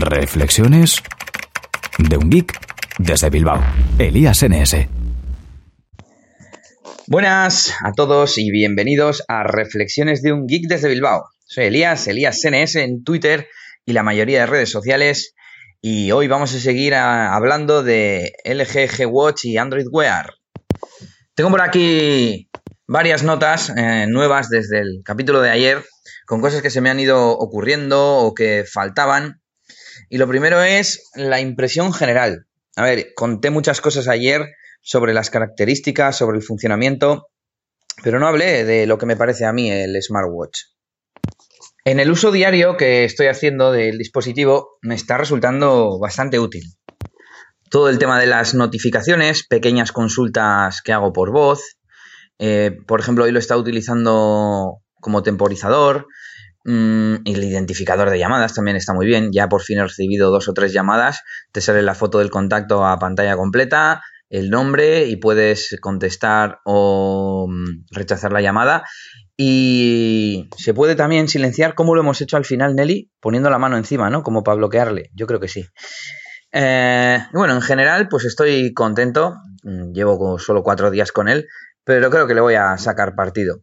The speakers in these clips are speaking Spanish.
Reflexiones de un geek desde Bilbao. Elías NS. Buenas a todos y bienvenidos a Reflexiones de un geek desde Bilbao. Soy Elías, Elías NS en Twitter y la mayoría de redes sociales. Y hoy vamos a seguir hablando de LG G Watch y Android Wear. Tengo por aquí varias notas eh, nuevas desde el capítulo de ayer con cosas que se me han ido ocurriendo o que faltaban. Y lo primero es la impresión general. A ver, conté muchas cosas ayer sobre las características, sobre el funcionamiento, pero no hablé de lo que me parece a mí el smartwatch. En el uso diario que estoy haciendo del dispositivo me está resultando bastante útil. Todo el tema de las notificaciones, pequeñas consultas que hago por voz. Eh, por ejemplo, hoy lo está utilizando como temporizador. Mm, el identificador de llamadas también está muy bien. Ya por fin he recibido dos o tres llamadas. Te sale la foto del contacto a pantalla completa, el nombre y puedes contestar o mm, rechazar la llamada. Y se puede también silenciar, como lo hemos hecho al final, Nelly, poniendo la mano encima, ¿no? Como para bloquearle. Yo creo que sí. Eh, bueno, en general, pues estoy contento. Mm, llevo solo cuatro días con él, pero creo que le voy a sacar partido.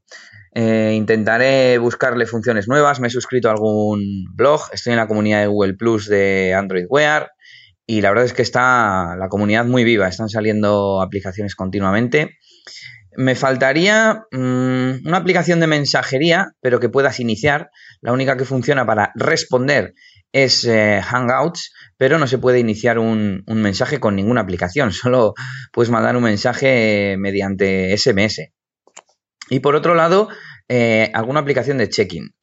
Eh, intentaré buscarle funciones nuevas. Me he suscrito a algún blog. Estoy en la comunidad de Google Plus de Android Wear. Y la verdad es que está la comunidad muy viva. Están saliendo aplicaciones continuamente. Me faltaría mm, una aplicación de mensajería, pero que puedas iniciar. La única que funciona para responder es eh, Hangouts, pero no se puede iniciar un, un, mensaje con ninguna aplicación. Solo puedes mandar un mensaje mediante SMS. Y por otro lado, eh, alguna aplicación de check-in.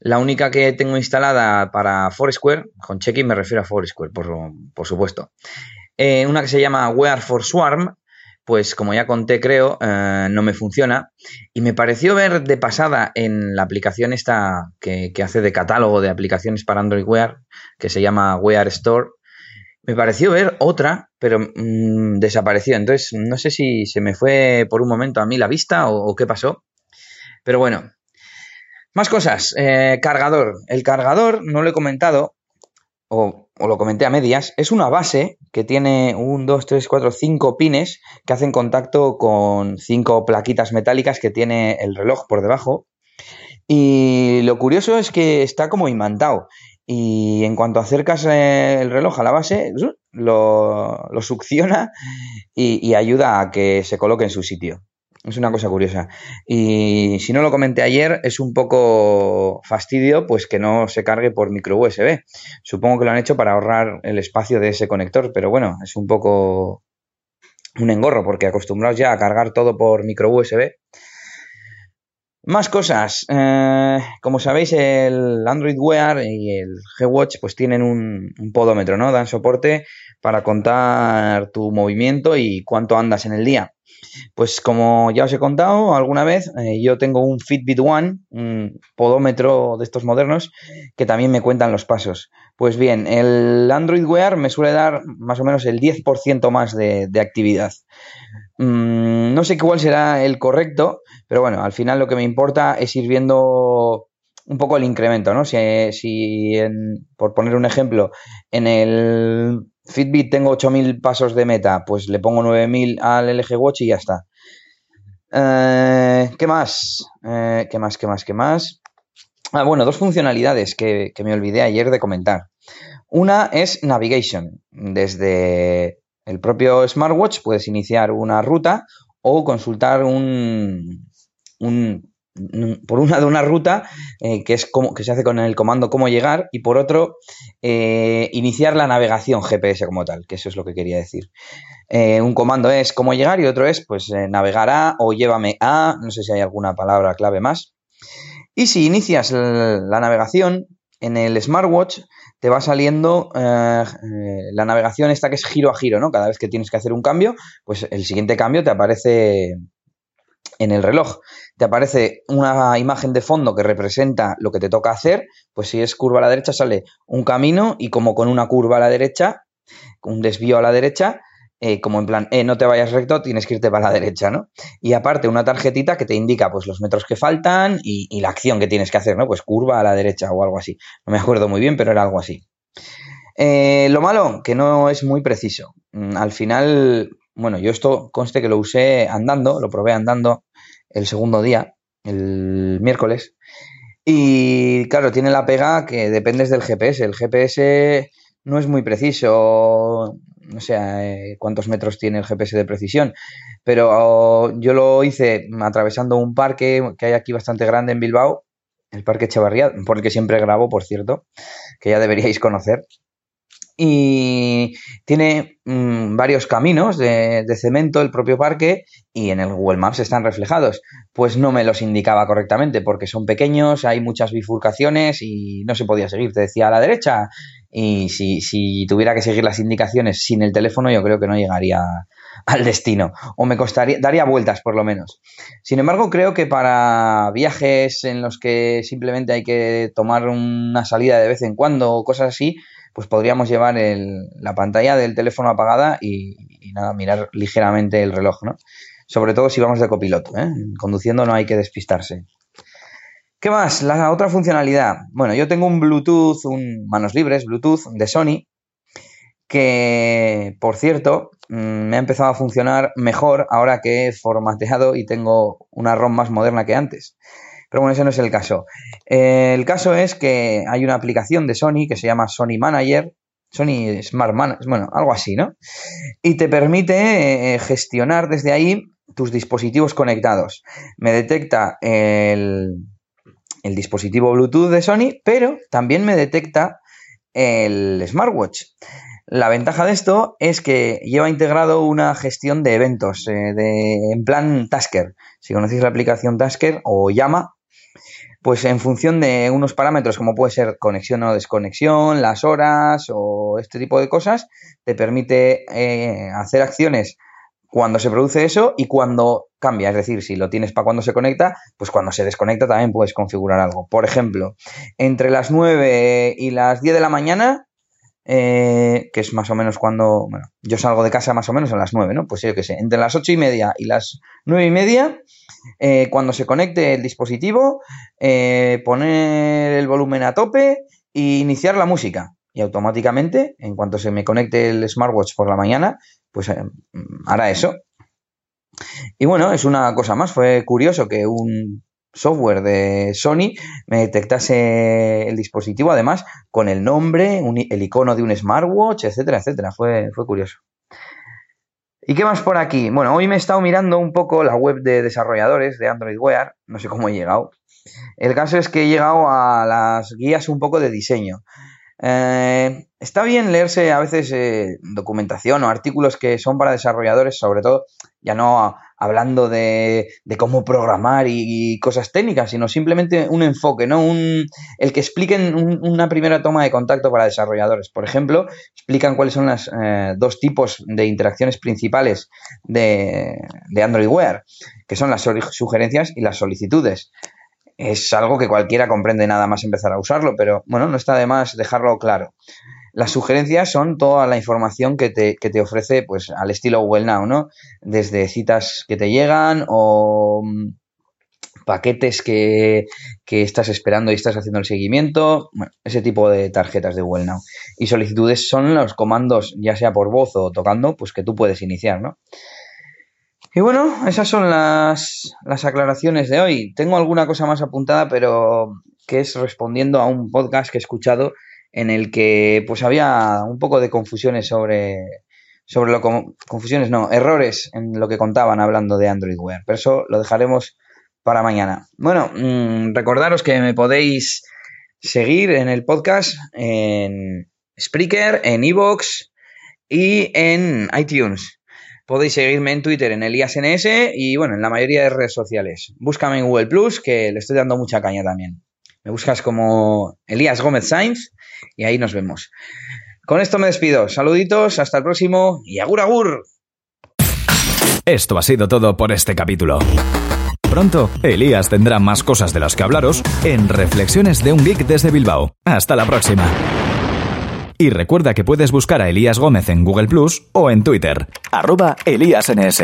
La única que tengo instalada para Foursquare, con check-in me refiero a Foursquare, por, por supuesto. Eh, una que se llama Wear for Swarm, pues como ya conté creo, eh, no me funciona. Y me pareció ver de pasada en la aplicación esta que, hace de catálogo de aplicaciones para Android Wear, que se llama Wear Store, me pareció ver otra, pero mm, desapareció. Entonces, no sé si se me fue por un momento a mí la vista o, qué pasó. Pero bueno. Más cosas. Eh, cargador. El cargador, no lo he comentado, o, o, lo comenté a medias, es una base que tiene un, dos, tres, cuatro, cinco pines que hacen contacto con cinco plaquitas metálicas que tiene el reloj por debajo. Y lo curioso es que está como imantado y en cuanto acercas eh, el reloj a la base, lo, succiona y, ayuda a que se coloque en su sitio. Es una cosa curiosa. Y si no lo comenté ayer, es un poco fastidio pues que no se cargue por micro USB. Supongo que lo han hecho para ahorrar el espacio de ese conector, pero bueno, es un poco un engorro porque acostumbrados ya a cargar todo por micro USB más cosas. Eh, como sabéis, el Android Wear y el G-Watch pues tienen un, podómetro, ¿no? Dan soporte para contar tu movimiento y cuánto andas en el día. Pues como ya os he contado alguna vez, eh, yo tengo un Fitbit One, un podómetro de estos modernos, que también me cuentan los pasos. Pues bien, el Android Wear me suele dar más o menos el 10% más de, actividad. Mm, no sé cuál será el correcto, pero bueno, al final lo que me importa es ir viendo un poco el incremento, ¿no? Si, si por poner un ejemplo, en el Fitbit tengo 8.000 pasos de meta, pues le pongo 9.000 al LG Watch y ya está. Eh, ¿Qué más? Eh, ¿Qué más? ¿Qué más? ¿Qué más? Ah, bueno, dos funcionalidades que, que me olvidé ayer de comentar. Una es Navigation. Desde el propio smartwatch puedes iniciar una ruta o consultar un, un, por una de una ruta eh, que es como que se hace con el comando cómo llegar y por otro eh, iniciar la navegación GPS como tal, que eso es lo que quería decir. Eh, un comando es cómo llegar y otro es pues navegar a o llévame a, no sé si hay alguna palabra clave más. Y si inicias la navegación en el smartwatch te va saliendo la navegación esta que es giro a giro, ¿no? Cada vez que tienes que hacer un cambio, pues el siguiente cambio te aparece en el reloj te aparece una imagen de fondo que representa lo que te toca hacer, pues si es curva a la derecha sale un camino y como con una curva a la derecha, un desvío a la derecha, eh, como en plan, eh, no te vayas recto, tienes que irte para la derecha, ¿no? Y aparte una tarjetita que te indica pues los metros que faltan y, la acción que tienes que hacer, ¿no? Pues curva a la derecha o algo así. No me acuerdo muy bien, pero era algo así. Eh, lo malo, que no es muy preciso. Mm, al final, bueno, yo esto conste que lo usé andando, lo probé andando el segundo día, el miércoles. Y claro, tiene la pega que dependes del GPS. El GPS no es muy preciso, no sé eh, cuántos metros tiene el GPS de precisión, pero yo lo hice atravesando un parque que hay aquí bastante grande en Bilbao, el Parque Echevarría, por el que siempre grabo, por cierto, que ya deberíais conocer y tiene mm, varios caminos de, cemento el propio parque y en el Google Maps están reflejados. Pues no me los indicaba correctamente porque son pequeños, hay muchas bifurcaciones y no se podía seguir. Te decía a la derecha y si, si tuviera que seguir las indicaciones sin el teléfono yo creo que no llegaría al destino o me costaría, daría vueltas por lo menos. Sin embargo, creo que para viajes en los que simplemente hay que tomar una salida de vez en cuando o cosas así, pues podríamos llevar la pantalla del teléfono apagada y, nada, mirar ligeramente el reloj, ¿no? Sobre todo si vamos de copiloto, ¿eh? Conduciendo no hay que despistarse. ¿Qué más? La otra funcionalidad. Bueno, yo tengo un Bluetooth, un manos libres, Bluetooth de Sony, que, por cierto, mm, me ha empezado a funcionar mejor ahora que he formateado y tengo una ROM más moderna que antes. Pero bueno, ese no es el caso. Eh, el caso es que hay una aplicación de Sony que se llama Sony Manager, Sony Smart Manager, bueno, algo así, ¿no? Y te permite eh, gestionar desde ahí tus dispositivos conectados. Me detecta el, el dispositivo Bluetooth de Sony, pero también me detecta el smartwatch. La ventaja de esto es que lleva integrado una gestión de eventos eh, de, en plan Tasker. Si conocéis la aplicación Tasker o Llama, pues en función de unos parámetros como puede ser conexión o desconexión, las horas o este tipo de cosas, te permite eh, hacer acciones cuando se produce eso y cuando cambia. Es decir, si lo tienes para cuando se conecta, pues cuando se desconecta también puedes configurar algo. Por ejemplo, entre las 9 y las 10 de la mañana, eh, que es más o menos cuando, bueno, yo salgo de casa más o menos a las 9, ¿no? Pues yo qué sé, entre las 8 y media y las 9 y media, eh, cuando se conecte el dispositivo, eh, poner el volumen a tope e iniciar la música. Y automáticamente, en cuanto se me conecte el smartwatch por la mañana, pues eh, hará eso. Y bueno, es una cosa más. Fue curioso que un software de Sony me detectase el dispositivo, además, con el nombre, el icono de un smartwatch, etcétera, etcétera. Fue, fue curioso. ¿Y qué más por aquí? Bueno, hoy me he estado mirando un poco la web de desarrolladores de Android Wear, no sé cómo he llegado. El caso es que he llegado a las guías un poco de diseño. Eh, está bien leerse a veces eh, documentación o artículos que son para desarrolladores, sobre todo ya no hablando de, cómo programar y, cosas técnicas, sino simplemente un enfoque, ¿no? Un, el que expliquen una primera toma de contacto para desarrolladores. Por ejemplo, explican cuáles son los eh, dos tipos de interacciones principales de, de Android Wear, que son las sugerencias y las solicitudes es algo que cualquiera comprende nada más empezar a usarlo, pero bueno, no está de más dejarlo claro. Las sugerencias son toda la información que te, que te ofrece, pues, al estilo Google Now, ¿no? Desde citas que te llegan o mm, paquetes que, que, estás esperando y estás haciendo el seguimiento, bueno, ese tipo de tarjetas de Google Now. Y solicitudes son los comandos, ya sea por voz o tocando, pues que tú puedes iniciar, ¿no? Y bueno, esas son las, las aclaraciones de hoy. Tengo alguna cosa más apuntada, pero que es respondiendo a un podcast que he escuchado en el que pues había un poco de confusiones sobre, sobre lo confusiones, no, errores en lo que contaban hablando de Android Wear. Pero eso lo dejaremos para mañana. Bueno, mm, recordaros que me podéis seguir en el podcast en Spreaker, en Evox y en iTunes. Podéis seguirme en Twitter en ElíasNS y bueno, en la mayoría de redes sociales. Búscame en Google Plus, que le estoy dando mucha caña también. Me buscas como Elías Gómez Sainz y ahí nos vemos. Con esto me despido. Saluditos, hasta el próximo y agur agur. Esto ha sido todo por este capítulo. Pronto, Elías tendrá más cosas de las que hablaros en Reflexiones de un Geek desde Bilbao. Hasta la próxima. Y recuerda que puedes buscar a Elías Gómez en Google Plus o en Twitter, arroba ElíasNS.